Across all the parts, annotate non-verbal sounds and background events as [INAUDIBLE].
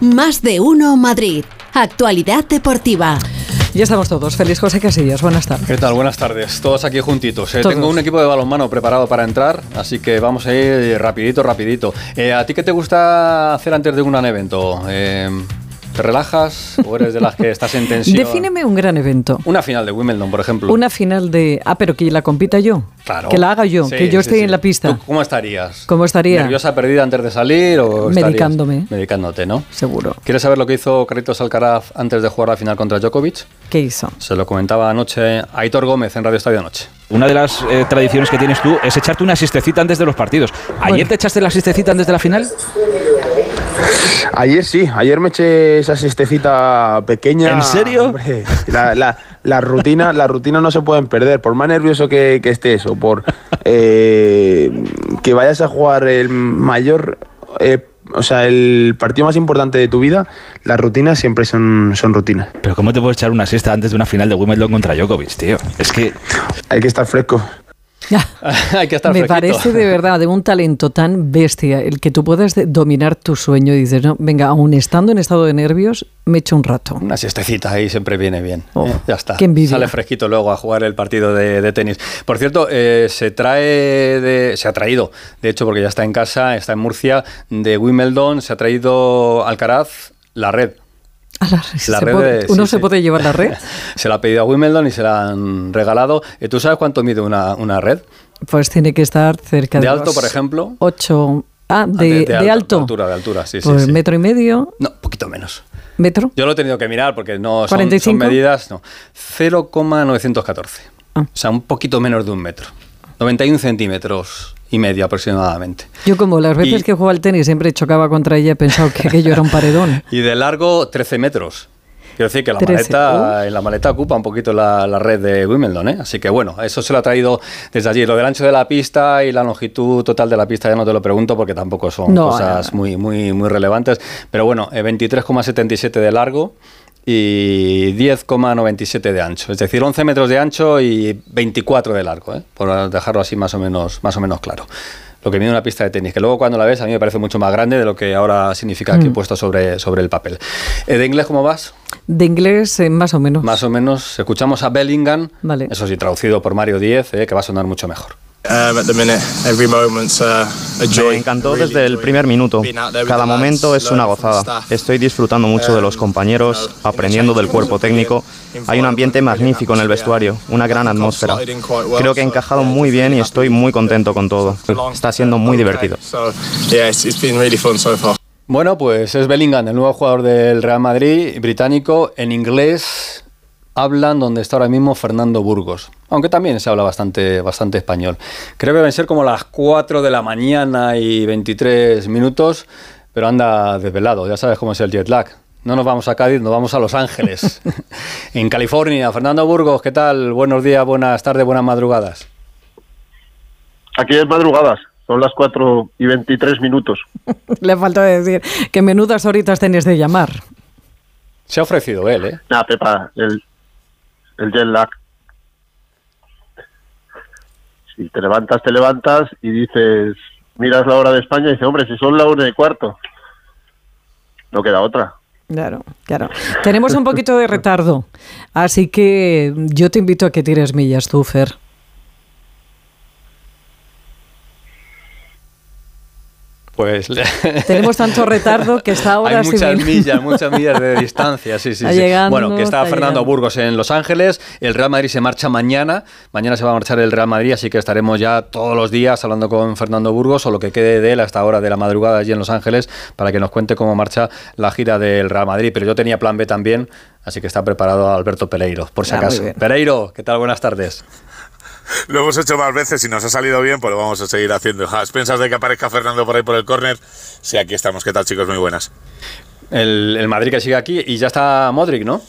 Más de uno Madrid. Actualidad deportiva. Ya estamos todos. Feliz José Casillas. Buenas tardes. ¿Qué tal? Buenas tardes. Todos aquí juntitos. Eh, tengo un equipo de balonmano preparado para entrar, así que vamos a ir rapidito, rapidito. Eh, ¿A ti qué te gusta hacer antes de un gran evento? Eh, ¿Te relajas o eres de las que estás en tensión? Defíneme un gran evento. Una final de Wimbledon, por ejemplo. Una final de... Ah, pero que la compita yo. Claro. Que la haga yo, Sí, que yo sí, esté sí. en la pista. ¿Tú ¿Cómo estarías? ¿Cómo estaría? ¿Nerviosa, perdida antes de salir o estarías- Medicándome. Medicándote, ¿no? Seguro. ¿Quieres saber lo que hizo Carlitos Alcaraz antes de jugar la final contra Djokovic? ¿Qué hizo? Se lo comentaba anoche Aitor Gómez en Radio Estadio Anoche. Una de las eh, tradiciones que tienes tú es echarte una siestecita antes de los partidos. ¿Ayer Bueno. te echaste la siestecita antes de la final? Ayer sí, ayer me eché esa siestecita pequeña. ¿En serio? Hombre, la, la- la rutina, la rutina no se pueden perder, por más nervioso que, que estés o por eh, que vayas a jugar el mayor, eh, o sea, el partido más importante de tu vida, las rutinas siempre son, son rutinas. Pero ¿cómo te puedes echar una siesta antes de una final de Wimbledon contra Djokovic, tío? Es que Hay que estar fresco. [LAUGHS] Hay que estar Me fresquito. parece de verdad de un talento tan bestia el que tú puedas dominar tu sueño y dices, no, venga, aún estando en estado de nervios, me echo un rato. Una siestecita ahí siempre viene bien. Oh, ¿eh? Ya está. qué envidia. Sale fresquito luego a jugar el partido de, de tenis. Por cierto, eh, se trae, de- se ha traído, de hecho, porque ya está en casa, está en Murcia, de Wimbledon, se ha traído Alcaraz la red. A la- La ¿se red puede- de- ¿Uno sí, se sí. puede llevar la red? [LAUGHS] Se la ha pedido a Wimbledon y se la han regalado. Eh, ¿Tú sabes cuánto mide una, una red? Pues tiene que estar cerca de... ¿De alto, los por ejemplo? Ocho... Ah, Ah, de, alto. De altura, de altura, sí, Pues sí. metro y medio, No, poquito menos. metro. Yo lo he tenido que mirar porque no son, 45. son medidas, no. 0,914. Ah. O sea, un poquito menos de un metro. 91 centímetros y medio aproximadamente. Yo como las veces Y- que jugaba al tenis siempre chocaba contra ella, he pensado que aquello era un paredón. [LAUGHS] Y de largo, 13 metros. Quiero decir que la 13, maleta, en la maleta ocupa un poquito la, la red de Wimbledon, ¿eh? Así que bueno, eso se lo ha traído desde allí. Lo del ancho de la pista y la longitud total de la pista ya no te lo pregunto porque tampoco son No, cosas no, no. muy, muy, muy relevantes. Pero bueno, eh, 23,77 de largo y 10,97 de ancho. Es decir, 11 metros de ancho y 24 de largo, ¿eh? por dejarlo así más o menos, más o menos claro. Lo que mide una pista de tenis, que luego cuando la ves a mí me parece mucho más grande de lo que ahora significa Mm. aquí puesto sobre, sobre el papel. Eh, ¿De inglés cómo vas? De inglés, eh, más o menos. Más o menos. Escuchamos a Bellingham, Vale. eso sí, traducido por Mario Díez, eh, que va a sonar mucho mejor. At the minute, every moment's a joy. Me encantó desde el primer minuto. Cada momento es una gozada. Estoy disfrutando mucho de los Um, compañeros, aprendiendo del cuerpo técnico. Hay un ambiente magnífico en el vestuario, una gran atmósfera. Creo que he encajado muy bien y estoy muy contento con todo. Está siendo muy divertido. day. So, yeah, it's, it's been really fun so far. Bueno, pues es Bellingham, el nuevo jugador del Real Madrid, británico, en inglés hablan donde está ahora mismo Fernando Burgos, aunque también se habla bastante, bastante español. Creo que deben ser como las 4 de la mañana y 23 minutos, pero anda desvelado, ya sabes cómo es el jet lag. No nos vamos a Cádiz, nos vamos a Los Ángeles, [LAUGHS] en California. Fernando Burgos, ¿qué tal? Buenos días, buenas tardes, buenas madrugadas. Aquí es madrugadas, son las 4 y 23 minutos. [LAUGHS] Le falta decir que menudas horitas tenías de llamar. Se ha ofrecido él, ¿eh? Nada, Pepa, el, el jet lag. Si te levantas, te levantas y dices, miras la hora de España y dices, hombre, si son la una y cuarto. No queda otra. Claro, claro. Tenemos un poquito de retardo, así que yo te invito a que tires millas tú. Pues [LAUGHS] Tenemos tanto retardo que está ahora Hay muchas bien. millas, muchas millas de [LAUGHS] distancia, sí, sí, Está sí. llegando, bueno, que está, está Fernando llegando. Burgos en Los Ángeles, el Real Madrid se marcha mañana, mañana se va a marchar el Real Madrid, así que estaremos ya todos los días hablando con Fernando Burgos o lo que quede de él hasta hora de la madrugada allí en Los Ángeles para que nos cuente cómo marcha la gira del Real Madrid, pero yo tenía plan B también, así que está preparado Alberto Pereiro, por si Ah, acaso. Pereiro, ¿qué tal? Buenas tardes. Lo hemos hecho más veces y nos ha salido bien, pues lo vamos a seguir haciendo. ¿A expensas de que aparezca Fernando por ahí por el córner? Sí, aquí estamos. ¿Qué tal, chicos? Muy buenas. El, el Madrid que sigue aquí y ya está Modric, ¿no?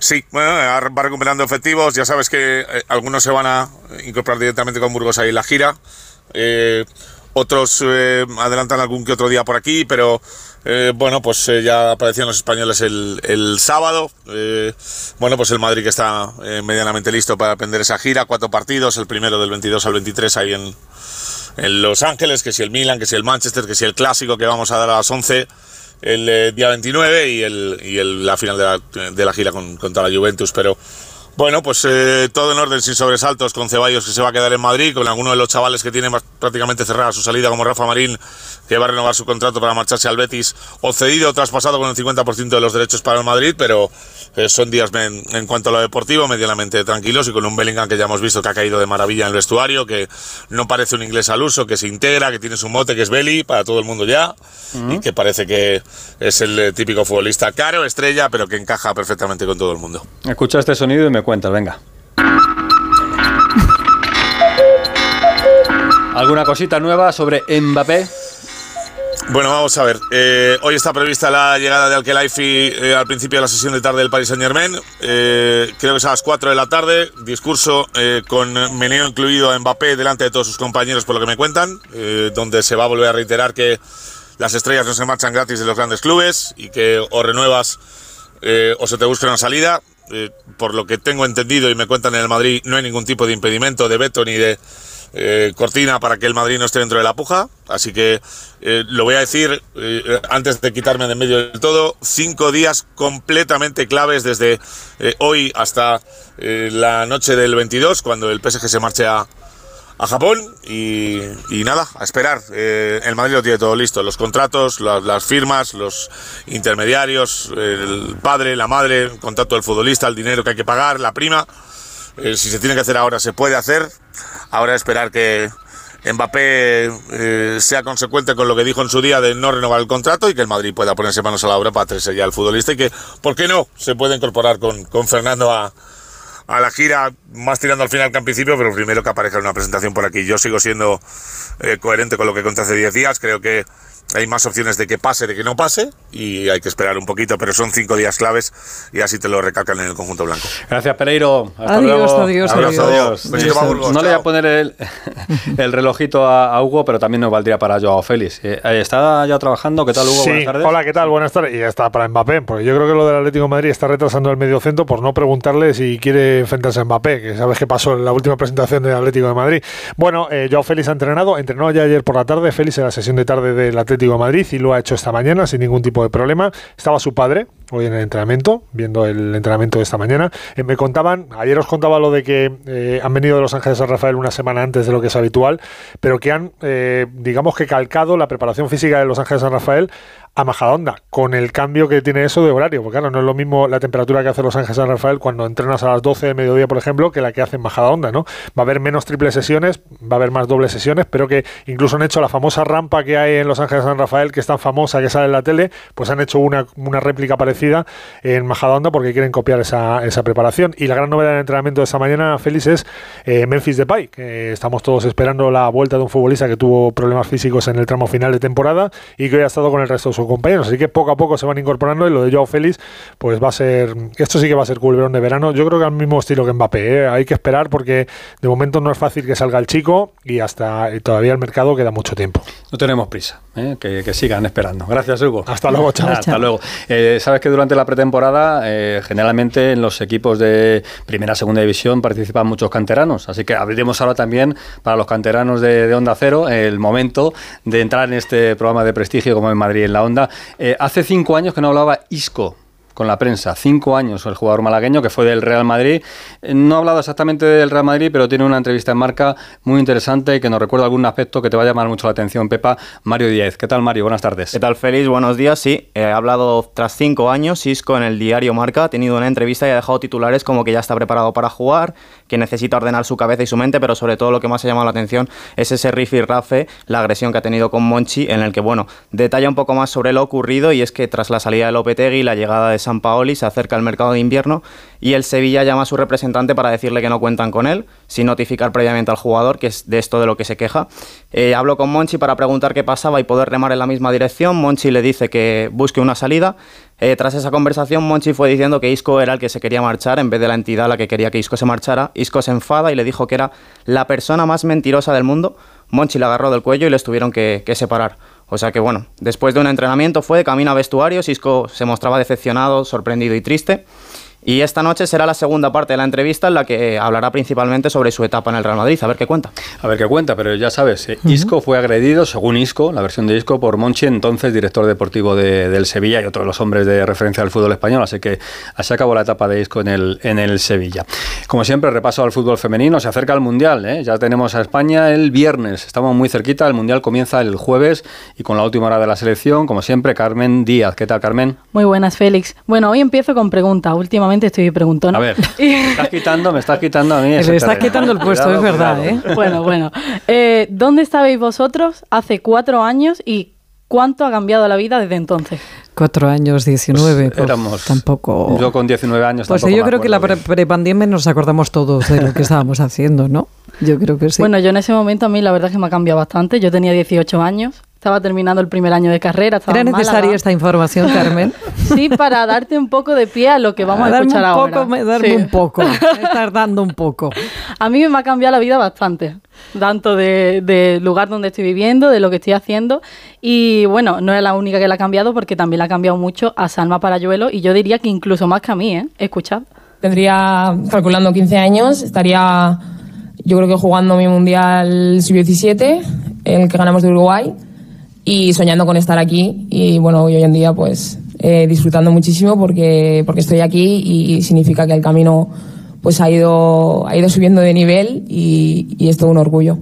Sí, bueno, ahora va recuperando efectivos. Ya sabes que eh, algunos se van a incorporar directamente con Burgos ahí en la gira. Eh, otros eh, adelantan algún que otro día por aquí, pero eh, bueno, pues eh, ya aparecían los españoles el, el sábado. Eh, bueno, pues el Madrid que está eh, medianamente listo para aprender esa gira. Cuatro partidos, el primero del 22 al 23 ahí en, en Los Ángeles, que si el Milan, que si el Manchester, que si el Clásico que vamos a dar a las 11. el eh, día 29 y, el, y el- la final de la, de la gira con, contra la Juventus. Pero bueno, pues eh, todo en orden, sin sobresaltos, con Ceballos que se va a quedar en Madrid, con alguno de los chavales que tienen prácticamente cerrada su salida, como Rafa Marín, que va a renovar su contrato para marcharse al Betis, o cedido o traspasado con el 50% de los derechos para el Madrid, pero eh, son días en, en cuanto a lo deportivo medianamente tranquilos y con un Bellingham que ya hemos visto que ha caído de maravilla en el vestuario, que no parece un inglés al uso, que se integra, que tiene su mote, que es Belly para todo el mundo ya, y que parece que es el típico futbolista caro, estrella, pero que encaja perfectamente con todo el mundo. Escucha este sonido y me cuentas, venga. ¿Alguna cosita nueva sobre Mbappé? Bueno, vamos a ver. Eh, hoy está prevista la llegada de Alkelaifi eh, al principio de la sesión de tarde del Paris Saint Germain. creo que es a las 4 de la tarde. Discurso eh, con meneo incluido a Mbappé delante de todos sus compañeros, por lo que me cuentan, eh, donde se va a volver a reiterar que las estrellas no se marchan gratis de los grandes clubes y que o renuevas eh, o se te busca una salida. Eh, por lo que tengo entendido y me cuentan en el Madrid, no hay ningún tipo de impedimento de veto ni de eh, cortina para que el Madrid no esté dentro de la puja. Así que eh, lo voy a decir antes de quitarme de medio del todo. Cinco días completamente claves desde hoy hasta la noche del 22, cuando el PSG se marche a, a Japón y, y nada, a esperar. Eh, el Madrid lo tiene todo listo, los contratos, la- las firmas, los intermediarios, el padre, la madre, el contrato del futbolista, el dinero que hay que pagar, la prima. Eh, si se tiene que hacer ahora, se puede hacer. Ahora esperar que Mbappé eh, sea consecuente con lo que dijo en su día de no renovar el contrato y que el Madrid pueda ponerse manos a la obra para traerse ya al futbolista y que, ¿por qué no? Se puede incorporar con, con Fernando a, a la gira, más tirando al final que al principio, pero primero que aparezca una presentación por aquí. Yo sigo siendo eh, coherente con lo que conté hace 10 días, creo que hay más opciones de que pase, de que no pase, y hay que esperar un poquito, pero son cinco días claves y así te lo recalcan en el conjunto blanco. Gracias, Pereiro. Hasta Adiós, luego. adiós, Abrazo, adiós. Besito pa' Burgos, no le voy a poner el, [LAUGHS] el relojito a, a Hugo, pero también nos valdría para Joao Félix. Eh, ¿Está ya trabajando? ¿Qué tal, Hugo? Sí, Buenas tardes. hola, ¿qué tal? Buenas tardes. Y ya está para Mbappé, porque yo creo que lo del Atlético de Madrid está retrasando el mediocentro por no preguntarle si quiere enfrentarse a Mbappé, que sabes qué pasó en la última presentación del Atlético de Madrid. Bueno, eh, Joao Félix ha entrenado, entrenó ya ayer por la tarde, Félix en la sesión de tarde del Atlético Madrid y lo ha hecho esta mañana sin ningún tipo de problema. Estaba su padre hoy en el entrenamiento, viendo el entrenamiento de esta mañana. Eh, me contaban, ayer os contaba lo de que eh, han venido de Los Ángeles a Rafael una semana antes de lo que es habitual, pero que han, eh, digamos que calcado la preparación física de Los Ángeles a Rafael a Majadahonda, con el cambio que tiene eso de horario, porque claro, no es lo mismo la temperatura que hace Los Ángeles San Rafael cuando entrenas a las 12 de mediodía, por ejemplo, que la que hace en Majadahonda, ¿no? Va a haber menos triples sesiones, va a haber más dobles sesiones, pero que incluso han hecho la famosa rampa que hay en Los Ángeles San Rafael, que es tan famosa que sale en la tele, pues han hecho una, una réplica parecida en Majadahonda porque quieren copiar esa, esa preparación. Y la gran novedad del entrenamiento de esta mañana, Félix, es eh, Memphis Depay, que estamos todos esperando la vuelta de un futbolista que tuvo problemas físicos en el tramo final de temporada y que hoy ha estado con el resto de sus compañeros. Así que poco a poco se van incorporando y lo de Joao Félix, pues va a ser, esto sí que va a ser culverón de verano. Yo creo que al mismo estilo que Mbappé, ¿eh? hay que esperar porque de momento no es fácil que salga el chico y hasta y todavía el mercado queda mucho tiempo. No tenemos prisa, ¿eh? que, que sigan esperando. Gracias, Hugo. Hasta luego, chao. Hasta luego. Eh, Sabes que durante la pretemporada, eh, generalmente en los equipos de primera, segunda división participan muchos canteranos. Así que abriremos ahora también para los canteranos de, Onda Cero el momento de entrar en este programa de prestigio como en Madrid en la Onda. Eh, hace cinco años que no hablaba Isco con la prensa. Cinco años el jugador malagueño que fue del Real Madrid. Eh, No ha hablado exactamente del Real Madrid, pero tiene una entrevista en marca muy interesante que nos recuerda algún aspecto que te va a llamar mucho la atención, Pepa. Mario Díaz. ¿Qué tal, Mario? Buenas tardes. ¿Qué tal, Félix? Buenos días. Sí, he hablado tras cinco años. Isco en el diario Marca ha tenido una entrevista y ha dejado titulares como que ya está preparado para jugar, que necesita ordenar su cabeza y su mente, pero sobre todo lo que más ha llamado la atención es ese rifirrafe, la agresión que ha tenido con Monchi, en el que, bueno, detalla un poco más sobre lo ocurrido y es que tras la salida de Lopetegui y la llegada de San Paoli se acerca el mercado de invierno y el Sevilla llama a su representante para decirle que no cuentan con él, sin notificar previamente al jugador, que es de esto de lo que se queja. Eh, hablo con Monchi para preguntar qué pasaba y poder remar en la misma dirección. Monchi le dice que busque una salida. Eh, tras esa conversación, Monchi fue diciendo que Isco era el que se quería marchar en vez de la entidad la que quería que Isco se marchara. Isco se enfada y le dijo que era la persona más mentirosa del mundo. Monchi le agarró del cuello y les tuvieron que, que separar. O sea que bueno, después de un entrenamiento fue de camino a vestuarios, Isco se mostraba decepcionado, sorprendido y triste. Y esta noche será la segunda parte de la entrevista en la que hablará principalmente sobre su etapa en el Real Madrid. A ver qué cuenta. A ver qué cuenta, pero ya sabes, eh, Isco fue agredido, según Isco, la versión de Isco, por Monchi, entonces director deportivo de- del Sevilla y otro de los hombres de referencia del fútbol español. Así que así acabó la etapa de Isco en el, en el Sevilla. Como siempre, repaso al fútbol femenino. Se acerca el Mundial. ¿eh? Ya tenemos a España el viernes. Estamos muy cerquita. El Mundial comienza el jueves y con la última hora de la selección, como siempre, Carmen Díaz. ¿Qué tal, Carmen? Muy buenas, Félix. Bueno, hoy empiezo con preguntas. Últimamente estoy preguntona. A ver, [LAUGHS] me estás quitando, me estás quitando a mí. Le estás quitando el puesto, Cuidado, es verdad. ¿eh? Bueno, bueno. Eh, ¿Dónde estabais vosotros hace cuatro años y cuánto ha cambiado la vida desde entonces? Cuatro años, 19. pues, Éramos. tampoco. Yo con 19 años. Pues tampoco yo me creo que la acuerdo pre- prepandemia nos acordamos todos de lo que estábamos haciendo, ¿no? Yo creo que sí. Bueno, yo en ese momento a mí la verdad es que me ha cambiado bastante. Yo tenía 18 años, estaba terminando el primer año de carrera. ¿Era necesaria esta información, Carmen? [LAUGHS] Sí, para darte un poco de pie a lo que vamos a, darme escuchar un ahora. poco, me- darme Sí. un poco. [LAUGHS] Me estás dando un poco. A mí me ha cambiado la vida bastante, tanto de- del lugar donde estoy viviendo, de lo que estoy haciendo. Y bueno, no es la única que la ha cambiado porque también la ha cambiado mucho a Salma Parayuelo y yo diría que incluso más que a mí, ¿eh? Escuchad. Tendría, calculando 15 años, estaría yo creo que jugando mi Mundial Sub-17, el que ganamos de Uruguay, y soñando con estar aquí. Y bueno, hoy en día pues eh, disfrutando muchísimo porque, porque estoy aquí y significa que el camino pues ha ido, ha ido subiendo de nivel y, y es todo un orgullo.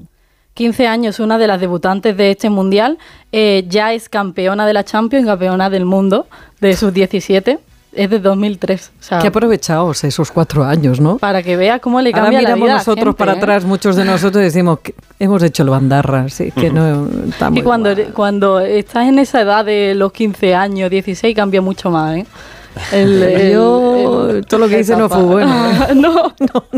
15 años, una de las debutantes de este mundial, eh, ya es campeona de la Champions, campeona del mundo de sus 17, es de 2003. O sea, Qué aprovechados esos cuatro años, ¿no? para que vea cómo le Ahora cambia la vida a la nosotros gente, para ¿eh? atrás, muchos de nosotros decimos que hemos hecho el bandarra, sí, que no está muy Y cuando, cuando estás en esa edad de los 15 años, 16, cambia mucho más, ¿eh? El- el- Yo, el- todo lo que hice no fue bueno. [LAUGHS] ¿eh? no,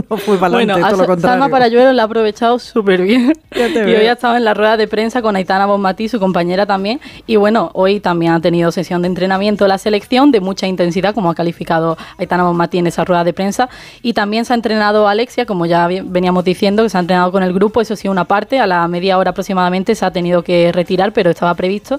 no fue para Bueno, todo lo contrario. Salma Parayuelo la ha aprovechado súper bien. Ya te [LAUGHS] y veo. hoy ha estado en la rueda de prensa con Aitana Bonmatí, su compañera también. Y bueno, hoy también ha tenido sesión de entrenamiento la selección de mucha intensidad, como ha calificado Aitana Bonmatí en esa rueda de prensa. Y también se ha entrenado Alexia, como ya veníamos diciendo, que se ha entrenado con el grupo. Eso sí, una parte, a la media hora aproximadamente se ha tenido que retirar, pero estaba previsto.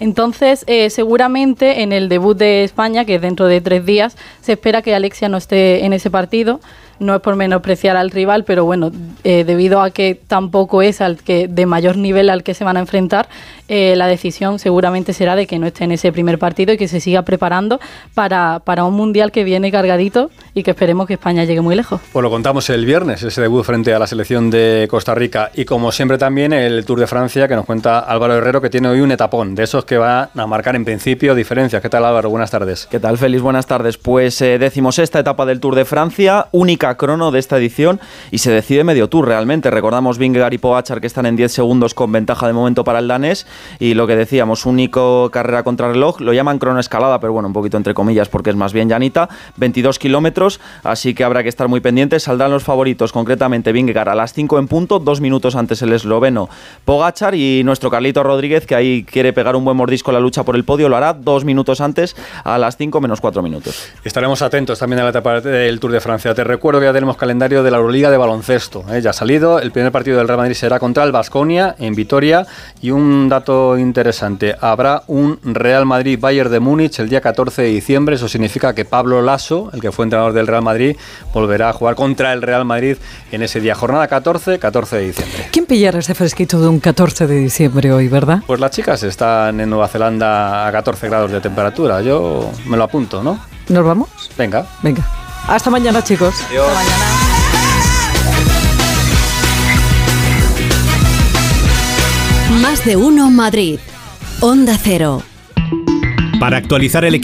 Entonces, eh, seguramente en el debut de España, que es dentro de tres días, se espera que Alexia no esté en ese partido. No es por menospreciar al rival, pero bueno, eh, debido a que tampoco es al que de mayor nivel al que se van a enfrentar, eh, la decisión seguramente será de que no esté en ese primer partido y que se siga preparando para, para un mundial que viene cargadito y que esperemos que España llegue muy lejos. Pues lo contamos el viernes, ese debut frente a la selección de Costa Rica. Y como siempre también el Tour de Francia que nos cuenta Álvaro Herrero, que tiene hoy un etapón, de esos que va a marcar en principio diferencias. ¿Qué tal Álvaro? Buenas tardes. ¿Qué tal, Félix? Buenas tardes. Pues eh, decimos esta etapa del Tour de Francia, única crono de esta edición y se decide medio tour realmente. Recordamos Vingegaard y Pogacar que están en 10 segundos con ventaja de momento para el danés y lo que decíamos, único carrera contra reloj, lo llaman crono escalada, pero bueno, un poquito entre comillas porque es más bien llanita, 22 kilómetros, así que habrá que estar muy pendientes. Saldrán los favoritos, concretamente Vingegaard a las 5 en punto, dos minutos antes el esloveno Pogachar y nuestro Carlito Rodríguez que ahí quiere pegar un buen mordisco en la lucha por el podio, lo hará dos minutos antes a las 5 menos 4 minutos. Estaremos atentos también a la etapa del Tour de Francia. Te recuerdo que ya tenemos calendario de la Euroliga de baloncesto. ¿eh? Ya ha salido. El primer partido del Real Madrid será contra el Basconia en Vitoria. Y un dato interesante: habrá un Real Madrid-Bayern de Múnich el día 14 de diciembre. Eso significa que Pablo Lasso, el que fue entrenador del Real Madrid, volverá a jugar contra el Real Madrid en ese día. Jornada 14, 14 de diciembre. ¿Quién pillara ese fresquito de un 14 de diciembre hoy, verdad? Pues las chicas están en Nueva Zelanda a 14 grados de temperatura. Yo me lo apunto, ¿no? ¿Nos vamos? Venga. Venga. Hasta mañana, chicos. Más de uno Madrid. Onda Cero. Para actualizar el